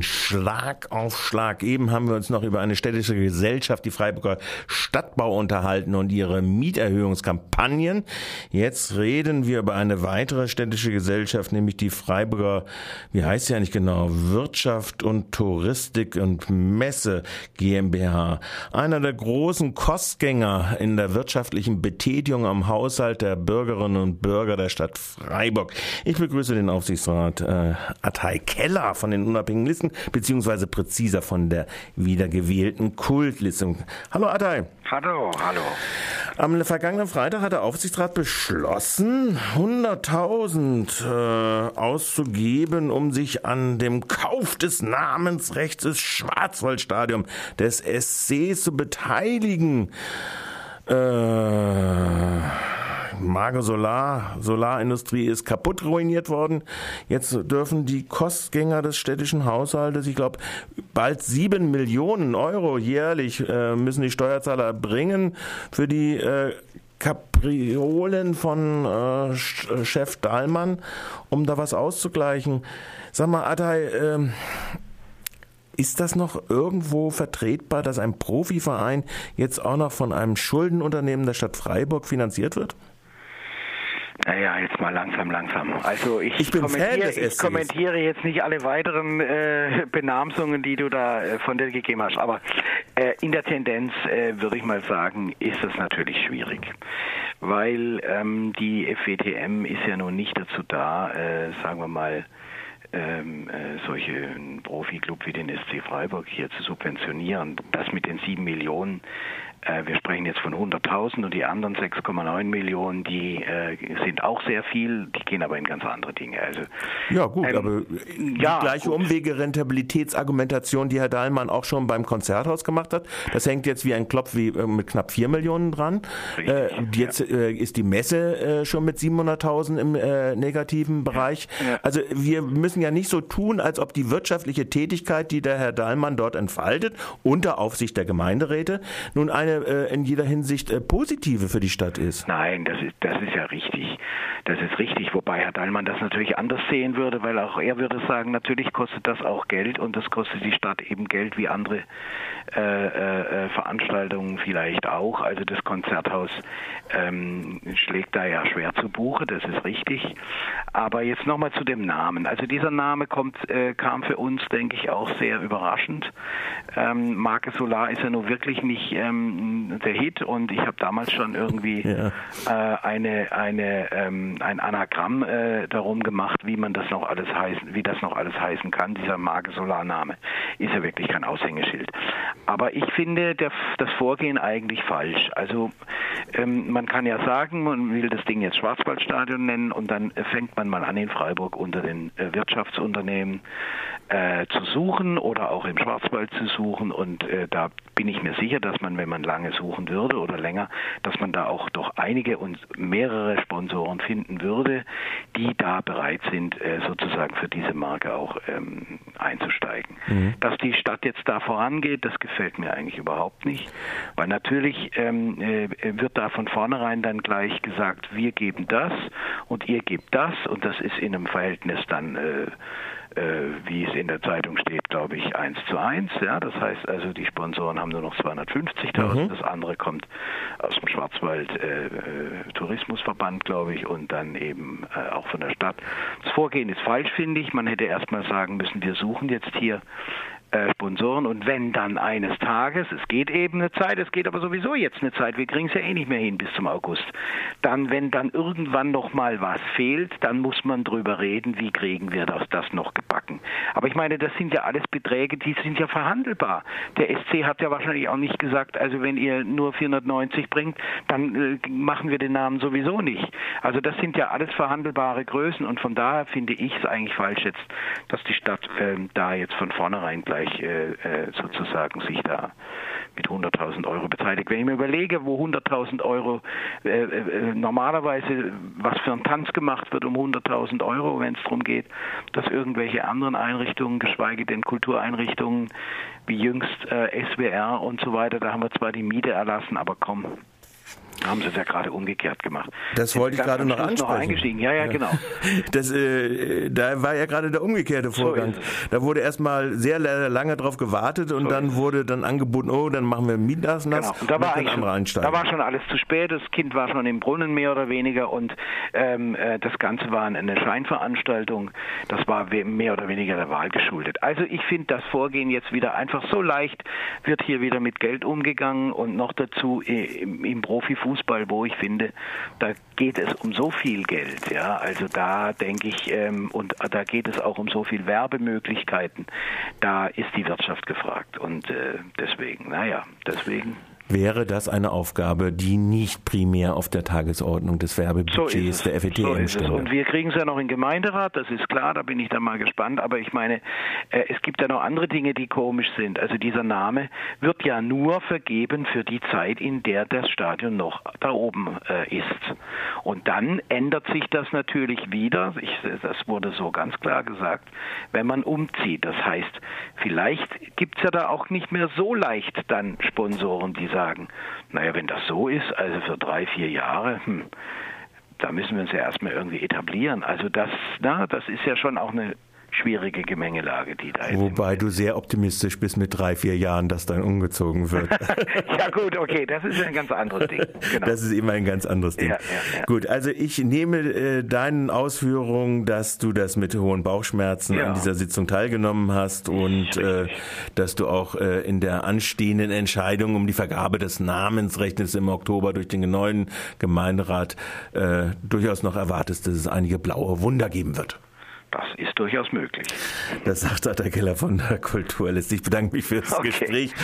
Schlag auf Schlag. Eben haben wir uns noch über eine städtische Gesellschaft, die Freiburger Stadtbau, unterhalten und ihre Mieterhöhungskampagnen. Jetzt reden wir über eine weitere städtische Gesellschaft, nämlich die Freiburger, wie heißt sie eigentlich genau, Wirtschaft und Touristik und Messe GmbH. Einer der großen Kostgänger in der wirtschaftlichen Betätigung am Haushalt der Bürgerinnen und Bürger der Stadt Freiburg. Ich begrüße den Aufsichtsrat äh, Atay Keller von den unabhängigen Listen Listen, beziehungsweise präziser von der wiedergewählten Kultliste. Hallo Adai. Hallo, hallo. Am vergangenen Freitag hat der Aufsichtsrat beschlossen, 100.000 äh, auszugeben, um sich an dem Kauf des Namensrechts des Schwarzwaldstadions des SC zu beteiligen. Äh, Marge Solar, Solarindustrie ist kaputt ruiniert worden. Jetzt dürfen die Kostgänger des städtischen Haushaltes, ich glaube, bald sieben Millionen Euro jährlich äh, müssen die Steuerzahler bringen für die äh, Kapriolen von äh, Chef Dahlmann, um da was auszugleichen. Sag mal, Adai, äh, ist das noch irgendwo vertretbar, dass ein Profiverein jetzt auch noch von einem Schuldenunternehmen der Stadt Freiburg finanziert wird? Naja, jetzt mal langsam, langsam. Also ich, ich kommentiere, ich kommentiere jetzt nicht alle weiteren äh, Benamsungen, die du da äh, von dir gegeben hast. Aber äh, in der Tendenz äh, würde ich mal sagen, ist das natürlich schwierig. Weil ähm, die FWTM ist ja nun nicht dazu da, äh, sagen wir mal, ähm, äh, solche Profi-Club wie den SC Freiburg hier zu subventionieren. Das mit den sieben Millionen wir sprechen jetzt von 100.000 und die anderen 6,9 Millionen, die äh, sind auch sehr viel, die gehen aber in ganz andere Dinge. Also, ja gut, ähm, aber die ja, gleiche gut. Umwege-Rentabilitätsargumentation, die Herr Dahlmann auch schon beim Konzerthaus gemacht hat, das hängt jetzt wie ein Klopf wie, äh, mit knapp 4 Millionen dran. Richtig, äh, jetzt ja. ist die Messe schon mit 700.000 im negativen Bereich. Ja. Also wir müssen ja nicht so tun, als ob die wirtschaftliche Tätigkeit, die der Herr Dahlmann dort entfaltet, unter Aufsicht der Gemeinderäte, nun eine äh, in jeder Hinsicht äh, positive für die Stadt ist. Nein, das ist, das ist ja richtig. Das ist richtig, wobei Herr Dallmann das natürlich anders sehen würde, weil auch er würde sagen, natürlich kostet das auch Geld und das kostet die Stadt eben Geld wie andere äh, äh, Veranstaltungen vielleicht auch. Also das Konzerthaus ähm, schlägt da ja schwer zu Buche, das ist richtig. Aber jetzt nochmal zu dem Namen. Also dieser Name kommt, äh, kam für uns, denke ich, auch sehr überraschend. Ähm, Marke Solar ist ja nun wirklich nicht ähm, der Hit und ich habe damals schon irgendwie ja. äh, eine, eine, ähm, ein Anagramm äh, darum gemacht, wie man das noch alles heißen, wie das noch alles heißen kann. Dieser Marke Solar-Name ist ja wirklich kein Aushängeschild. Aber ich finde der, das Vorgehen eigentlich falsch. Also ähm, man kann ja sagen, man will das Ding jetzt Schwarzwaldstadion nennen und dann fängt man mal an in Freiburg unter den äh, Wirtschaftsunternehmen äh, zu suchen oder auch im Schwarzwald zu suchen. Und äh, da bin ich mir sicher, dass man, wenn man lange suchen würde oder länger, dass man da auch doch einige und mehrere Sponsoren finden würde, die da bereit sind, äh, sozusagen für diese Marke auch ähm, einzusteigen. Mhm. Dass die Stadt jetzt da vorangeht, das gefällt mir eigentlich überhaupt nicht, weil natürlich ähm, äh, wird da von vornherein dann gleich gesagt, wir geben das und ihr gebt das und das ist in einem Verhältnis dann äh, äh, wie es in der Zeitung steht, glaube ich, eins zu eins. Ja, das heißt also, die Sponsoren haben nur noch 250.000. Mhm. Das andere kommt aus dem Schwarzwald äh, äh, Tourismusverband, glaube ich, und dann eben äh, auch von der Stadt. Das Vorgehen ist falsch, finde ich. Man hätte erstmal sagen müssen, wir suchen jetzt hier äh, Sponsoren und wenn dann eines Tages, es geht eben eine Zeit, es geht aber sowieso jetzt eine Zeit, wir kriegen es ja eh nicht mehr hin bis zum August, dann, wenn dann irgendwann noch mal was fehlt, dann muss man drüber reden, wie kriegen wir das, das noch gebacken. Aber ich meine, das sind ja alles Beträge, die sind ja verhandelbar. Der SC hat ja wahrscheinlich auch nicht gesagt, also wenn ihr nur 490 bringt, dann äh, machen wir den Namen sowieso nicht. Also das sind ja alles verhandelbare Größen und von daher finde ich es eigentlich falsch jetzt, dass die Stadt äh, da jetzt von vornherein gleich Bereich äh, äh, sozusagen sich da mit 100.000 Euro beteiligt. Wenn ich mir überlege, wo 100.000 Euro äh, normalerweise was für ein Tanz gemacht wird um 100.000 Euro, wenn es darum geht, dass irgendwelche anderen Einrichtungen, geschweige denn Kultureinrichtungen wie jüngst SWR und so weiter, da haben wir zwar die Miete erlassen, aber komm, Haben sie es ja gerade umgekehrt gemacht. Das wollte ich gerade noch ansprechen. Noch eingestiegen. Ja, ja, genau. Das, äh, da war ja gerade der umgekehrte Vorgang. So da wurde erstmal sehr lange drauf gewartet und so dann wurde dann angeboten, oh, dann machen wir Mietnass genau. und da war, schon, da war schon alles zu spät. Das Kind war schon im Brunnen mehr oder weniger und ähm, äh, das Ganze war eine Scheinveranstaltung. Das war mehr oder weniger der Wahl geschuldet. Also ich finde das Vorgehen jetzt wieder einfach so leicht, wird hier wieder mit Geld umgegangen und noch dazu im, im Profifußball, wo ich finde, da geht es um so viel Geld. Ja, also da denke ich, ähm, und da geht es auch um so viel Werbemöglichkeiten. Da ist die Wirtschaft gefragt und äh, deswegen, naja, deswegen wäre das eine Aufgabe, die nicht primär auf der Tagesordnung des Werbebudgets so der FETM so. Und wir kriegen es ja noch im Gemeinderat, das ist klar, da bin ich dann mal gespannt. Aber ich meine, äh, es gibt ja noch andere Dinge, die komisch sind. Also dieser Name wird ja nur vergeben für die Zeit, in der das Stadion noch da oben äh, ist. Und dann ändert sich das natürlich wieder, ich, das wurde so ganz klar gesagt, wenn man umzieht. Das heißt, vielleicht gibt es ja da auch nicht mehr so leicht dann Sponsoren, die sagen, naja, wenn das so ist, also für drei, vier Jahre, hm, da müssen wir uns ja erstmal irgendwie etablieren. Also das, na, das ist ja schon auch eine schwierige Gemengelage, die da ist. Wobei du sehr optimistisch bist mit drei, vier Jahren, dass dann umgezogen wird. ja gut, okay, das ist ein ganz anderes Ding. Genau. Das ist immer ein ganz anderes Ding. Ja, ja, ja. Gut, also ich nehme äh, deinen Ausführungen, dass du das mit hohen Bauchschmerzen an dieser Sitzung teilgenommen hast und äh, dass du auch äh, in der anstehenden Entscheidung um die Vergabe des Namensrechts im Oktober durch den neuen Gemeinderat äh, durchaus noch erwartest, dass es einige blaue Wunder geben wird. Das ist durchaus möglich. Das sagt Dr. Keller von der Kulturliste. Ich bedanke mich für das okay. Gespräch